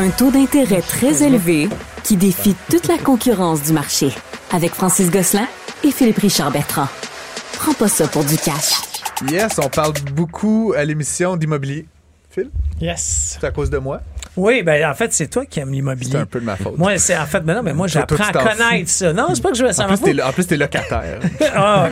Un taux d'intérêt très élevé qui défie toute la concurrence du marché. Avec Francis Gosselin et Philippe Richard Bertrand. Prends pas ça pour du cash. Yes, on parle beaucoup à l'émission d'immobilier. Phil, Yes. c'est à cause de moi? Oui, ben en fait, c'est toi qui aimes l'immobilier. C'est un peu de ma faute. Moi, c'est en fait, ben non, mais moi, j'apprends à connaître ça. Non, c'est pas que je veux ça en, plus, t'es, en plus, t'es locataire. Ah,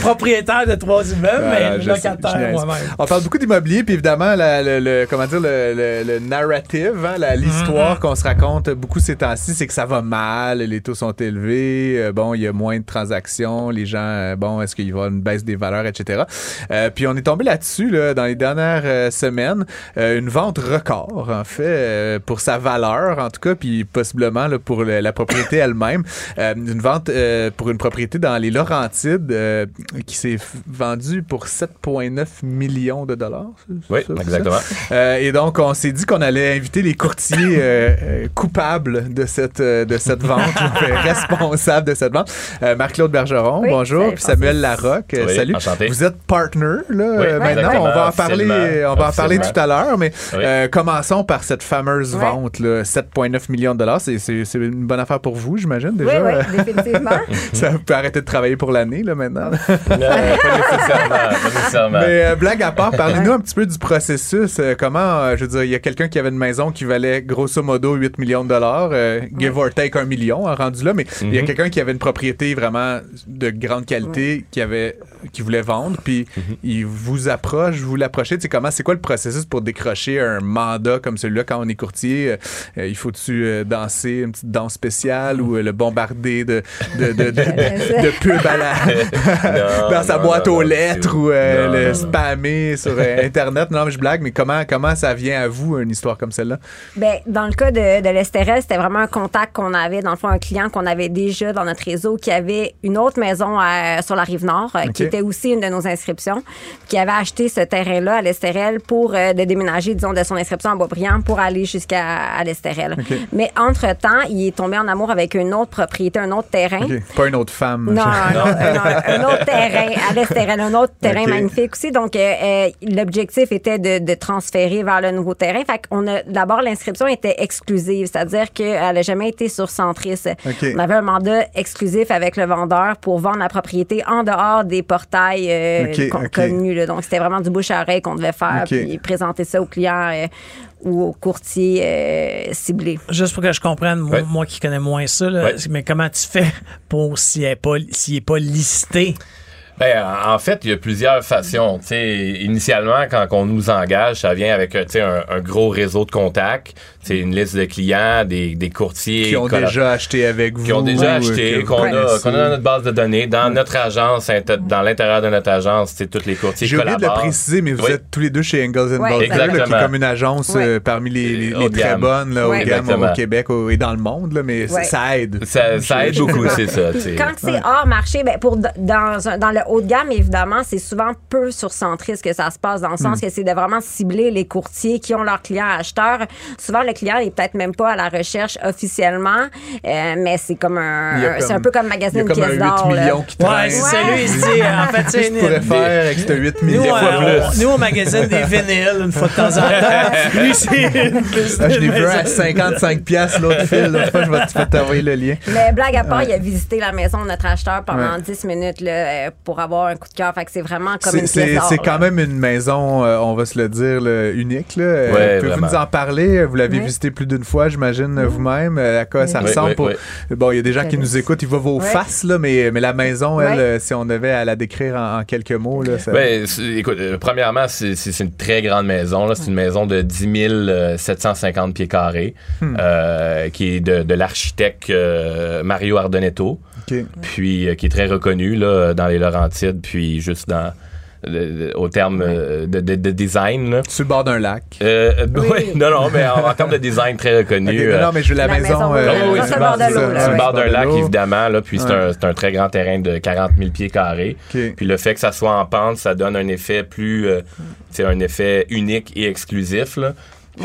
propriétaire de trois immeubles, Ah, mais locataire moi-même. On parle beaucoup d'immobilier, puis évidemment, la- le, le- comment dire, le, le- le narrative, hein, la- l'histoire Mm-hmm. qu'on se raconte beaucoup ces temps-ci, c'est que ça va mal, les taux sont élevés, euh, bon, il y a moins de transactions, les gens, euh, bon, est-ce qu'il va y avoir une baisse des valeurs, etc. Euh, puis on est tombé là-dessus là, dans les dernières semaines, une vente record, en fait, euh, pour sa valeur, en tout cas, puis possiblement là, pour le- la propriété elle-même. Euh, une vente euh, pour une propriété dans les Laurentides euh, qui s'est vendue pour 7,9 millions de dollars. c'est Oui, ça, exactement. Euh, et donc, on s'est dit qu'on allait inviter les courtiers euh, coupables de cette, euh, de cette vente, responsables de cette vente. Euh, Marc-Claude Bergeron, Oui, bonjour. Puis Samuel. Larocque, Oui, salut. enchanté. Vous êtes partner, là, Oui, maintenant. On va en parler, on va en parler tout à l'heure, mais Oui. Euh, commençons par cette fameuse Ouais. vente, là, 7,9 millions de dollars. C'est, une bonne affaire pour vous, j'imagine, déjà. oui, définitivement. Ça peut arrêter de travailler pour l'année, là, maintenant. Non, pas nécessairement. Pas nécessairement. Mais euh, blague à part, parlez-nous un petit peu du processus. Euh, comment, euh, je veux dire, il y a quelqu'un qui avait une maison qui valait grosso modo 8 millions de dollars, euh, give or take un million, hein, rendu là, mais il y a Mhm. quelqu'un qui avait une propriété vraiment de grande qualité, qui avait, qui voulait vendre, puis Mhm. il vous approche, vous l'approchez. Tu sais, comment, c'est quoi le processus pour décrocher un mandat comme celui-là quand on est courtier? Euh, il faut-tu euh, danser une petite danse spéciale ou euh, le bombarder de, de, de, de, de, de pubs à la, Non, dans sa non, boîte non, aux non, lettres ou euh, non, le spammer sur euh, Internet. Non, mais je blague, mais comment, comment ça vient à vous, une histoire comme celle-là? Ben, dans le cas de, de l'Estérel, c'était vraiment un contact qu'on avait, dans le fond, un client qu'on avait déjà dans notre réseau qui avait une autre maison à- sur la rive nord, euh, qui était aussi une de nos inscriptions, qui avait acheté ce terrain-là à l'Estérel pour euh, de déménager, disons, de son inscription à Boisbriand pour aller jusqu'à à l'Estérel. Mais entre-temps, il est tombé en amour avec une autre propriété, un autre terrain. Pas une autre femme. Non, Je- non, un, autre terrain, à l'Estérel, un autre terrain magnifique aussi. Donc, euh, euh, l'objectif était de, de transférer vers le nouveau terrain. Fait qu'on a, d'abord, l'inscription était exclusive, c'est-à-dire qu'elle n'a jamais été sur Centris. Ok. On avait un mandat exclusif avec le vendeur pour vendre la propriété en dehors des portails euh, connus. là. Donc, c'était vraiment du bouche à oreille qu'on devait faire, puis présenter ça aux clients euh, ou aux courtiers euh, ciblés. Juste pour que je comprenne, moi, qui connais moins ça, là, mais comment tu fais pour s'il n'est pas, est pas listé? Ben, en fait, il y a plusieurs façons. Tu sais, initialement, quand on nous engage, ça vient avec euh, tu sais, un, un gros réseau de contacts, c'est une liste de clients, des, des courtiers Qui ont déjà acheté avec vous. qui ont déjà euh, acheté, qu'on a, qu'on a dans notre base de données, dans notre agence, dans l'intérieur de notre agence, c'est tous les courtiers J'ai oublié de le préciser, mais vous Oui. êtes tous les deux chez Ingalls Ouais, Baldwin, là, qui est comme une agence euh, parmi les, très bonnes là, de gamme au. Québec au- et dans le monde, là, mais ça- aide. Ça, ça aide beaucoup, c'est ça. tu Puis sais. quand c'est hors marché, ben pour dans, dans le haut de gamme, évidemment, c'est souvent peu sur Centris que ça se passe, dans le sens que c'est de vraiment cibler les courtiers qui ont leurs clients acheteurs. Souvent, le client n'est peut-être même pas à la recherche officiellement, euh, mais c'est comme un, c'est comme- un peu comme Il y magasiner a une comme un pièce 8 d'or. millions qui Ouais, traînent. c'est ça, lui, il se dit, en fait, Qu'est-ce c'est que tu pourrais faire avec ce 8 Nous, millions? euh, fois on, nous, on magasine des vinyles une fois de temps en temps. Lui, c'est une Ah, je l'ai vu un à maison. 55 piastres l'autre fil. L'autre fois, je vais t'envoyer le lien. Mais blague à part, il a visité la maison de notre acheteur pendant Ouais. 10 minutes là, euh, pour avoir un coup de cœur. Fait que c'est vraiment comme C'est- une C'est pièce quand même une maison, euh, on va se le dire, là, unique. Là. Euh, Ouais, Pouvez-vous vraiment. nous en parler? Vous l'avez Oui. visité plus d'une fois, j'imagine, euh, vous-même. Euh, À quoi ça Oui, ressemble? oui, pour... oui. Bon, il y a des gens qui nous écoutent, ils voient vos faces, là, mais, mais la maison, elle, euh, si on devait à la décrire en, en quelques mots, là, ça... Ben, c'est- écoute, euh, premièrement, c'est c'est- c'est une très grande maison. là. C'est une maison de 10 euh, 750 pieds carrés, Hmm. euh, qui est de, de l'architecte euh, Mario Ardonetto, Puis euh, qui est très reconnu là, dans les Laurentides, puis juste dans le- au terme euh, de, de- de design. là. Sur le bord d'un lac. Euh, Oui. ouais, non, non, mais en, en termes de design très reconnu. Euh, non, non, mais je veux la, La maison. euh, oui, sur le bord de ça, l'eau, là, sur le ouais. bord d'un lac, évidemment, là, puis c'est Ouais. un, c'est un très grand terrain de 40 000 pieds carrés. Puis le fait que ça soit en pente, ça donne un effet plus, euh, c'est un effet unique et exclusif. Là.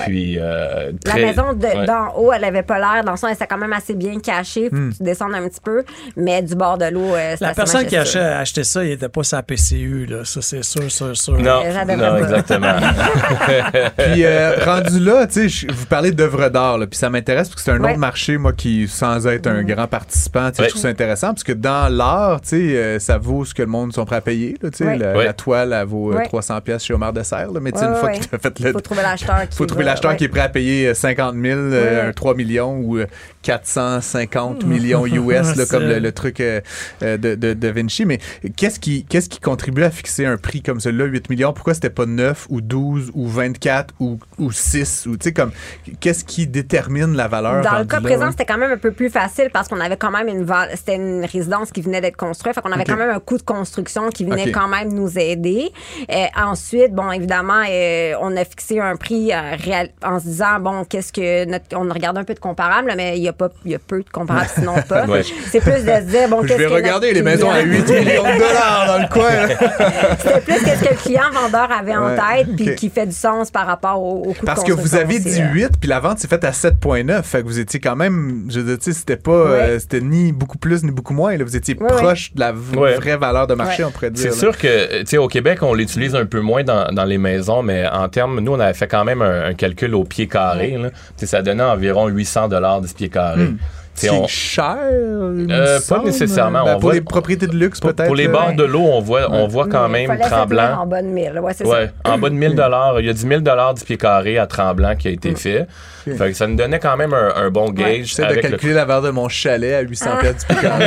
Puis, euh, La maison de- ouais. d'en haut, elle avait pas l'air. Dans le sens, elle était quand même assez bien cachée. Faut Hmm. que tu descendes un petit peu. Mais du bord de l'eau, euh, La personne qui a acheté, acheté ça, il était pas sa PCU, là. Ça, c'est sûr, sûr, sûr. Non, Euh, non, exactement. Puis euh, rendu là, tu sais, je- vous parlez d'œuvres d'art, puis ça m'intéresse parce que c'est un Ouais. autre marché, moi, qui, sans être un grand participant, tu sais, Ouais. je trouve ça intéressant parce que dans l'art, tu sais, euh, ça vaut ce que le monde sont prêts à payer, là, la, Ouais. la toile, elle vaut euh, Ouais. 300 pièces chez Omar Dessert, là, mais tu sais, Ouais, une fois ouais. que tu as fait le... Faut trouver l'acheteur qui trouver l'acheteur ouais. qui est prêt à payer euh, 50 000, euh, Ouais. un 3 millions ou euh, 450 millions US, là, comme le, le truc euh, euh, de, de, de Vinci. Mais qu'est-ce qui, qu'est-ce qui contribue à fixer un prix comme celui-là, 8 millions? Pourquoi c'était pas 9 ou 12 ou 24 ou, ou 6? Ou, comme, qu'est-ce qui détermine la valeur? Dans le cas présent, ouais? c'était quand même un peu plus facile parce qu'on avait quand même une val- c'était une résidence qui venait d'être construite, fait qu'on avait quand même un coût de construction qui venait quand même nous aider. Euh, ensuite, bon, évidemment, euh, on a fixé un prix euh, en se disant bon, qu'est-ce que notre, on regarde un peu de comparable, mais il y a pas, il y a peu de comparables sinon pas. Ouais. C'est plus de se dire bon, Je qu'est-ce vais que regarder notre les maisons à client- 8 millions de dollars dans le coin. C'était plus qu'est-ce que le client vendeur avait en tête, puis qui fait du sens par rapport au, au coût Parce de que vous avez aussi, dit là. 8, puis la vente s'est faite à 7,9. Fait que vous étiez quand même, je veux dire, tu sais, c'était pas, euh, c'était ni beaucoup plus ni beaucoup moins. Là. Vous étiez Ouais, proche de la vraie valeur de marché, Ouais. on pourrait dire. C'est sûr que, euh, tu sais, au Québec, on l'utilise un peu moins dans, dans les maisons, mais en termes, nous, on avait fait quand même un, un calcul au pied carré. là. Ça donnait environ 800 dollars du pied carré. Hmm. C'est on- cher? Euh, pas nécessairement. Ben, On pour voit- les propriétés de luxe, peut-être. pour les bords de l'eau, on voit, on voit quand même fallait Tremblant. en bas de 1000, ouais, Ouais, en bas de 1000 dollars, il y a 10 000 dollars du pied carré à Tremblant qui a été fait. Ok. Fait que ça nous donnait quand même un, un bon gauge J'essaie de avec le calculer la valeur de mon chalet à 800 Ah. du pied carré.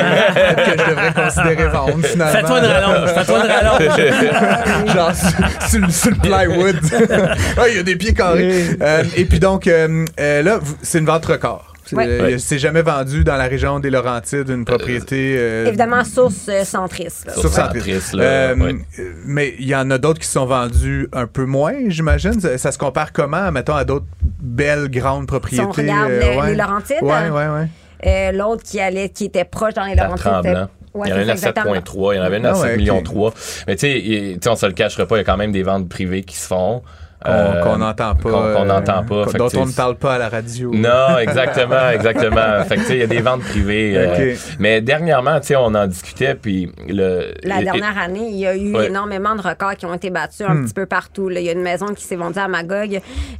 Que je devrais considérer vendre, finalement. Fais-toi une rallonge, fais-toi une rallonge. Genre sur, sur le- sur le plywood. Il y a des pieds carrés. Euh, et puis donc, euh, euh, là, c'est une vente record. Ouais. euh, c'est jamais vendu dans la région des Laurentides une propriété. euh, Évidemment, source euh, centriste. Source centriste. Euh, ouais. euh, Mais il y en a d'autres qui sont vendus un peu moins, j'imagine. Ça, ça se compare comment, mettons, à d'autres belles grandes propriétés? Si on regarde euh, les- ouais. les Laurentides, hein? Euh, L'autre qui allait, qui était proche dans les Laurentides. Ouais, il y en a une à ça, exactement. 7,3, il y en avait une à Ah ouais, 7 ok. millions 3. Mais tu sais, il- tu sais, on se le cachera pas, il y a quand même des ventes privées qui se font. Qu'on Euh, n'entend pas. qu'on- qu'on euh, n'entend pas. Dont on ne parle pas à la radio. Non, exactement, exactement. fait que tu sais, il y a des ventes privées. euh, Ok. mais dernièrement, tu sais, on en discutait, puis le. La et- dernière année, il y a eu Ouais. énormément de records qui ont été battus un Hmm. petit peu partout. là. Il y a une maison qui s'est vendue à Magog.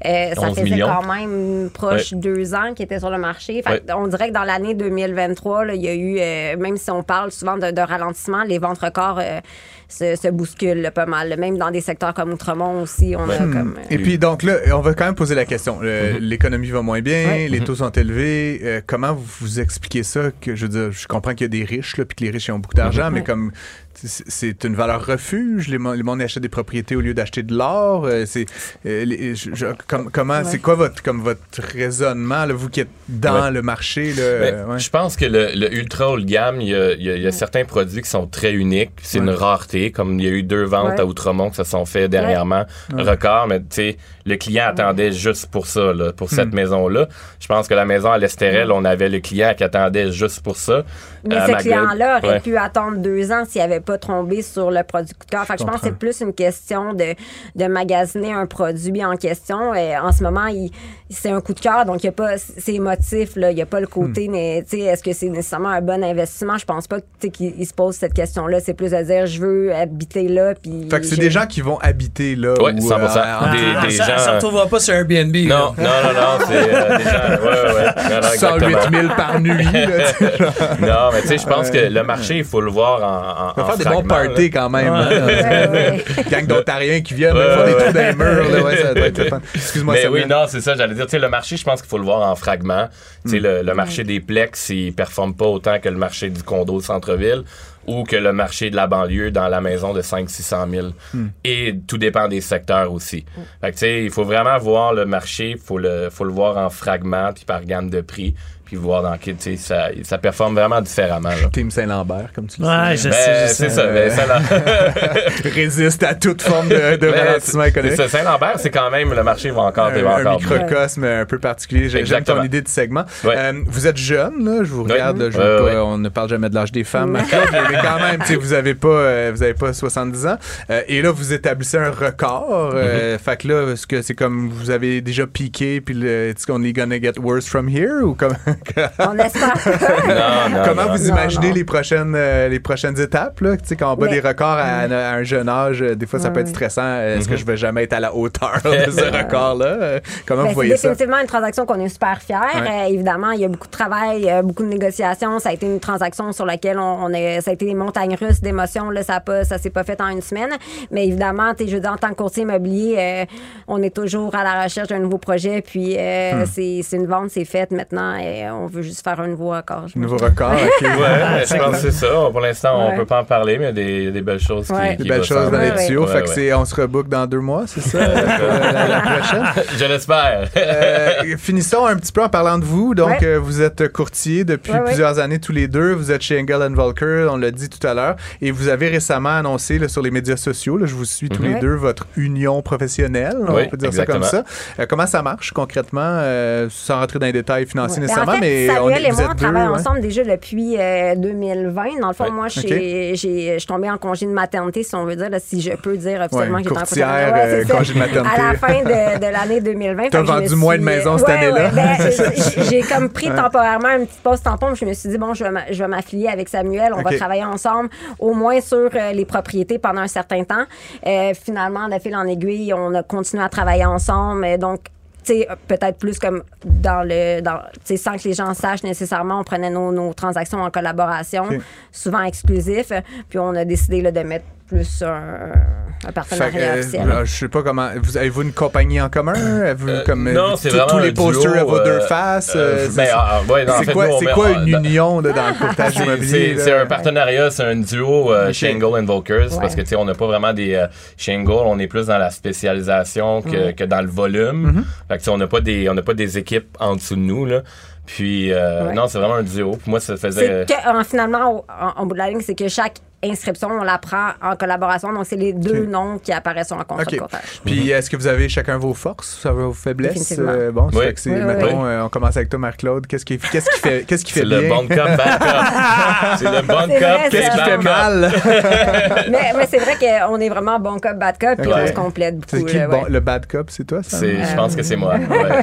Euh, ça 11 faisait millions. quand même proche deux ans qui était sur le marché. Fait que On dirait que dans l'année 2023, là, il y a eu, euh, même si on parle souvent de, de ralentissement, les ventes records euh, se, se bousculent là, pas mal. Même dans des secteurs comme Outremont aussi, on a Ouais. Comme... euh, Et puis donc là, on va quand même poser la question. Le- L'économie va moins bien, Ouais. les taux sont élevés. Euh, comment vous, vous expliquez ça? Que je veux dire, je comprends qu'il y a des riches là, puis que les riches ils ont beaucoup d'argent, mais comme c'est- une valeur refuge, les, les monde achètent des propriétés au lieu d'acheter de l'or. euh, c'est euh, comme- comment, c'est quoi votre comme votre raisonnement là, vous qui êtes dans Ouais. le marché là, Ben, euh, ouais? Je pense que le, le ultra haut de gamme, il y a, il y a- il y a certains produits qui sont très uniques. C'est une rareté, comme il y a eu deux ventes Ouais. à Outremont qui se sont fait dernièrement, record, mais tu sais, le client attendait juste pour ça, là, pour Hmm. cette maison-là. Je pense que la maison à l'Estérel, on avait le client qui attendait juste pour ça. Mais ce client-là aurait Ouais. pu attendre deux ans s'il n'avait pas trombé sur le cœur. Fait que je pense que c'est plus une question de, de magasiner un produit en question. Et en ce moment, il- c'est un coup de cœur, donc il y a pas c'est émotif. Là, il n'y a pas le côté, Hmm. mais tu sais, est-ce que c'est nécessairement un bon investissement? Je pense pas que, tu sais, qu'il il se pose cette question-là. C'est plus de dire, je veux habiter là. Puis Fait que c'est des gens qui vont habiter là. Ouais, ou, 100%. euh, Des- Ah, des ça, gens- ça retrouvera pas sur Airbnb. Non, là. non, non, non, c'est euh, des gens. Ouais, ouais, ouais. Non, non, 108 exactement. 000 par nuit. Là. Non, mais tu sais, je pense que le marché, il faut le voir en. en en faire des bons parties quand même. Ouais. hein. Gang d'Ontariens qui viennent, Ouais, ils font des trous dans les murs. Là, ouais, ça doit être le fun. Excuse-moi, Mais oui, non, c'est ça, j'allais dire. Tu sais, le marché, je pense qu'il faut le voir en fragments. Tu sais, Hmm. le, le marché des plex, il performe pas autant que le marché du condo au centre-ville ou que le marché de la banlieue dans la maison de 500-600 000. Hmm. Et tout dépend des secteurs aussi. Fait que, tu sais, il faut vraiment voir le marché, il faut le, faut le voir en fragments puis par gamme de prix. Puis voir dans quel, tu sais, ça, ça performe vraiment différemment. là. Team Saint-Lambert, comme tu le Ouais, je sais. Ben, sais, je c'est sais. ça. ben, Saint-Lambert- Résiste à toute forme de, de Ben, ralentissement c'est économique. Saint-Lambert, c'est quand même, le marché va encore, un, va un microcosme un peu particulier. J'ai- J'aime ton idée de segment. Ouais. Euh, vous êtes jeune, là, je vous regarde. là, je pas-. On ne parle jamais de l'âge des femmes, mais, quand même, tu sais, vous avez pas, euh, vous avez pas 70 ans. Euh, et là, vous établissez un record. euh, Mm-hmm. Fait que là, est-ce que c'est comme vous avez déjà piqué, puis le, est-ce qu'on est gonna get worse from here ou comme On espère. Non, non, comment non. vous Non, imaginez non. les prochaines euh, les prochaines étapes là, tu sais quand on bat Mais- des records à, à un jeune âge, euh, des fois ça peut être stressant. Est-ce Mm-hmm. que je vais jamais être à la hauteur de ce record là Comment Ben, vous voyez c'est ça? définitivement une transaction qu'on est super fiers. Ouais. Euh, évidemment, il y a beaucoup de travail, euh, beaucoup de négociations. Ça a été une transaction sur laquelle on, on est, ça a été des montagnes russes d'émotions. Là, ça a pas, ça s'est pas fait en une semaine. Mais évidemment, je veux dire, en tant que courtier immobilier, euh, on est toujours à la recherche d'un nouveau projet. Puis euh, Hmm. c'est, c'est une vente, c'est faite maintenant. Et on veut juste faire un nouveau accord. je Nouveau record. ok. Ouais, je pense que c'est ça. Pour l'instant, on Ouais. peut pas en parler, mais il y a des, des belles choses qui, Ouais. Des qui belles choses dans les tuyaux. Ouais, fait que on se rebook dans deux mois, c'est ça, euh, la, la prochaine? Je l'espère. Euh, finissons un petit peu en parlant de vous. Donc, Ouais. euh, vous êtes courtier depuis Ouais, ouais. plusieurs années tous les deux. Vous êtes chez Engel Volker, on l'a dit tout à l'heure. Et vous avez récemment annoncé là, sur les médias sociaux, là, je vous suis tous Mhm. les deux, votre union professionnelle. on peut dire ça comme ça. Euh, comment ça marche concrètement, euh, sans rentrer dans les détails financiers Ouais. Ben, nécessairement, on Samuel est, et moi, on deux, travaille ouais. ensemble déjà depuis euh, 2020. Dans le fond, Ouais. moi, j'ai, j'ai- je suis tombée en congé de maternité, si on veut dire, là, si je peux dire officiellement Ouais, que j'étais en congé de maternité. euh, congé de maternité. À la fin de, de l'année 2020. T'as vendu moins de maisons cette année-là. ben, j'ai- comme pris temporairement une petite pause tampon. Je me suis dit, bon, je vais m'affilier avec Samuel. On va travailler ensemble, au moins sur euh, les propriétés pendant un certain temps. Euh, finalement, de fil en aiguille, on a continué à travailler ensemble. Donc, peut-être plus comme dans le. Dans, tu sais, sans que les gens sachent nécessairement, on prenait nos, nos transactions en collaboration, souvent exclusifs. Puis on a décidé là, de mettre plus un, partenariat que, euh, officiel. euh, je sais pas comment. Vous avez-vous une compagnie en commun? Euh, comme euh, non, c'est tous- vraiment tous les posters duo, à vos deux euh, faces. euh, euh, ben, c'est- ah, ouais, non, en c'est fait, quoi, nous, on c'est met- quoi on- une union dans le courtage C'est- immobilier? C'est un partenariat, c'est un duo euh, Ok. Shingle and Volkers Ouais. parce que tu sais on n'a pas vraiment des euh, Shingle, on est plus dans la spécialisation que, que dans le volume. Mm-hmm. Fait que tu sais, on n'a pas des on n'a pas des équipes en dessous de nous là. Puis euh, Ouais. non, c'est vraiment un duo. Puis moi ça faisait C'est que, en, finalement, en bout de la ligne, c'est que chaque inscription, on la prend en collaboration. Donc, c'est les deux noms qui apparaissent sur un contrat OK. de courtage. Puis est-ce que vous avez chacun vos forces, vos faiblesses? Euh, bon, Oui. c'est, Oui, oui, mettons, euh, on commence avec toi, Marc-Claude. Qu'est-ce qui, qu'est-ce qui fait, qu'est-ce qui fait c'est bien? le bon cop bad cop. c'est le bon C'est cop, c'est Qu'est-ce qui le fait mal? mais mais c'est vrai qu'on est vraiment bon cop, bad cop, puis on se complète beaucoup. C'est qui là, le, bon- ouais. le bad cop? C'est toi, ça? C'est je pense que c'est moi. Ouais.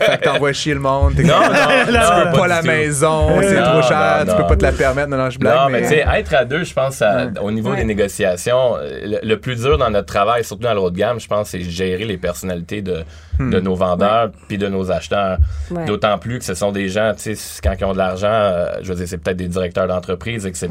Fait que t'envoies chier le monde. Non, non, tu peux pas la maison, c'est trop cher, tu peux pas te la permettre. Non, non, je blague. Non, mais tu sais, être à deux, je pense, ça- au niveau des négociations, euh, le, le plus dur dans notre travail, surtout dans le haut de gamme, je pense, c'est gérer les personnalités de, Hmm. de nos vendeurs puis de nos acheteurs. D'autant plus que ce sont des gens, tu sais, quand ils ont de l'argent, euh, je veux dire, c'est peut-être des directeurs d'entreprise, etc.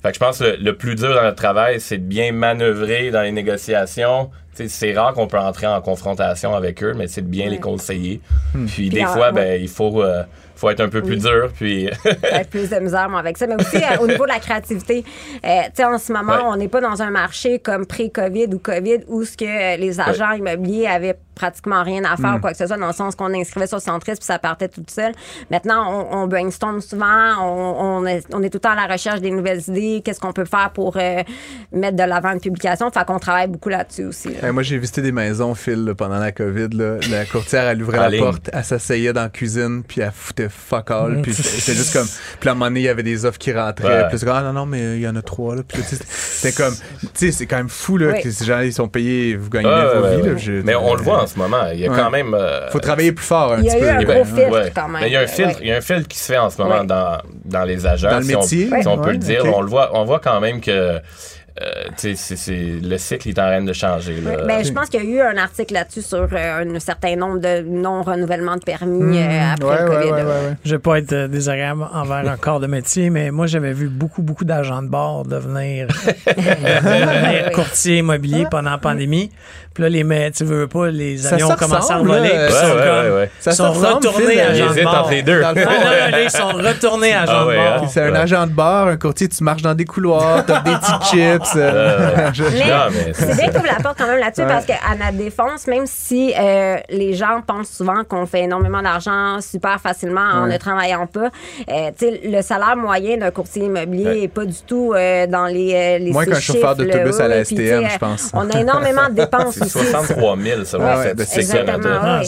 Fait que je pense que le, le plus dur dans notre travail, c'est de bien manœuvrer dans les négociations. C'est rare qu'on peut entrer en confrontation avec eux, mais c'est de bien les conseiller. Hmm. Puis, Puis des fois, ouais. ben, il faut, euh, faut être un peu plus dur. Puis plus de misère moi, avec ça. Mais aussi, euh, au niveau de la créativité, euh, tu sais, en ce moment, Ouais. on n'est pas dans un marché comme pré-COVID ou COVID où ce que euh, les agents immobiliers avaient pratiquement rien à Hmm. faire ou quoi que ce soit, dans le sens qu'on inscrivait sur Centris puis ça partait tout seul. Maintenant, on, on brainstorm souvent, on, on est, on est tout le temps à la recherche des nouvelles idées, qu'est-ce qu'on peut faire pour euh, mettre de l'avant une publication. Fait qu'on travaille beaucoup là-dessus aussi. là. Hey, moi, j'ai visité des maisons, Phil, là, pendant la COVID. Là. La courtière, elle ouvrait la ligne. porte, elle s'asseyait dans la cuisine, puis elle foutait fuck all. Puis c'était juste comme. Puis à un moment donné, il y avait des offres qui rentraient. Ouais. Puis c'est comme, ah non, non, mais il y en a trois. Là. Puis là, tu sais, c'était comme. Tu sais, c'est quand même fou, là, Oui. que ces gens, ils sont payés, vous gagnez vies. ouais. là. Je- Mais on le voit en ce moment. Il y a Ouais. quand même. euh, Faut travailler plus fort un Il y a petit eu peu. un là. gros filtre Ouais. quand même. Mais il y a un Ouais. filtre, il y a un filtre qui se fait en ce moment Ouais. dans, dans les agents. Dans le si on- métier? si on, peut Ouais, le dire, ok. on le voit, on voit quand même que euh, c'est- le cycle est en train de changer. là. Ben, je pense qu'il y a eu un article là-dessus sur euh, un certain nombre de non-renouvellement de permis euh, après Hmm. Ouais, le COVID. ouais, ouais, ouais. Je vais pas être euh, désagréable envers un corps de métier, mais moi, j'avais vu beaucoup, beaucoup d'agents de bord devenir, courtier immobilier pendant la pandémie. Puis là, les mais tu veux pas, les avions ont commencé à voler. ils sont ouais, comme- ouais, ouais. Ça ils sont se ressemble, retournés Phil, agents Ils de hésitent bord. entre les deux. Dans le Ah, fond, non, ils sont retournés agents Ah de bord. hein? C'est un Ouais. agent de bar, un courtier, tu marches dans des couloirs, t'as des petits chips, Euh, Je- c'est bien que tu la porte quand même là-dessus Ouais. parce qu'à notre défense, même si euh, les gens pensent souvent qu'on fait énormément d'argent super facilement en Ouais. ne travaillant pas, euh, tu sais, le salaire moyen d'un courtier immobilier Ouais. n'est pas du tout euh, dans les, euh, les Moins qu'un chauffeur d'autobus à la STM, je pense. On a énormément de dépenses c'est aussi. 63 000, ça va ben, c'est exactement,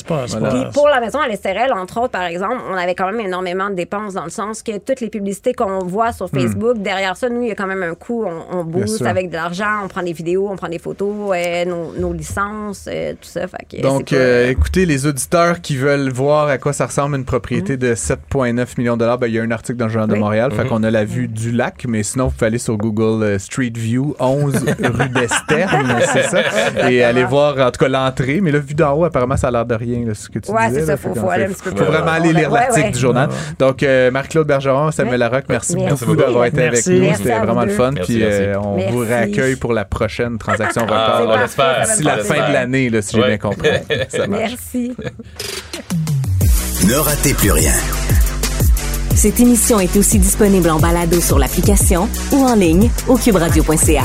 Puis pour la maison à l'Estérel, entre autres, par exemple, on avait quand même énormément de dépenses dans le sens que toutes les publicités qu'on voit sur Facebook, derrière ça, nous, il y a quand même un coût. On, on Hmm. Sûr. avec de l'argent, on prend des vidéos, on prend des photos, euh, nos, nos licences, euh, tout ça. Fait que Donc, pas- euh, écoutez, les auditeurs qui veulent voir à quoi ça ressemble une propriété de 7,9 millions de dollars, ben, il y a un article dans le Journal de. Montréal. Fait Mhm. qu'on a la vue du lac, mais sinon, vous pouvez aller sur Google euh, Street View, 11 rue d'Esterne, c'est ça? Et aller voir, en tout cas, l'entrée. Mais là, vu d'en haut, apparemment, ça a l'air de rien, là, ce que tu Ouais, disais. c'est là. ça, faut, Fait faut qu'en aller fait, un petit peu faut plus vraiment aller lire l'article ouais. du journal. Donc, euh, Marc-Claude Bergeron, Samuel. Larocque, merci, Merci beaucoup d'avoir été Merci. avec nous. C'était vraiment le fun. Merci, Puis merci. euh, on Merci. vous réaccueille pour la prochaine transaction Ah, record. on l'espère. D'ici la On fin de l'année, là, si j'ai bien compris. Ça. Merci. Ne ratez plus rien. Cette émission est aussi disponible en balado sur l'application ou en ligne au cuberadio.ca.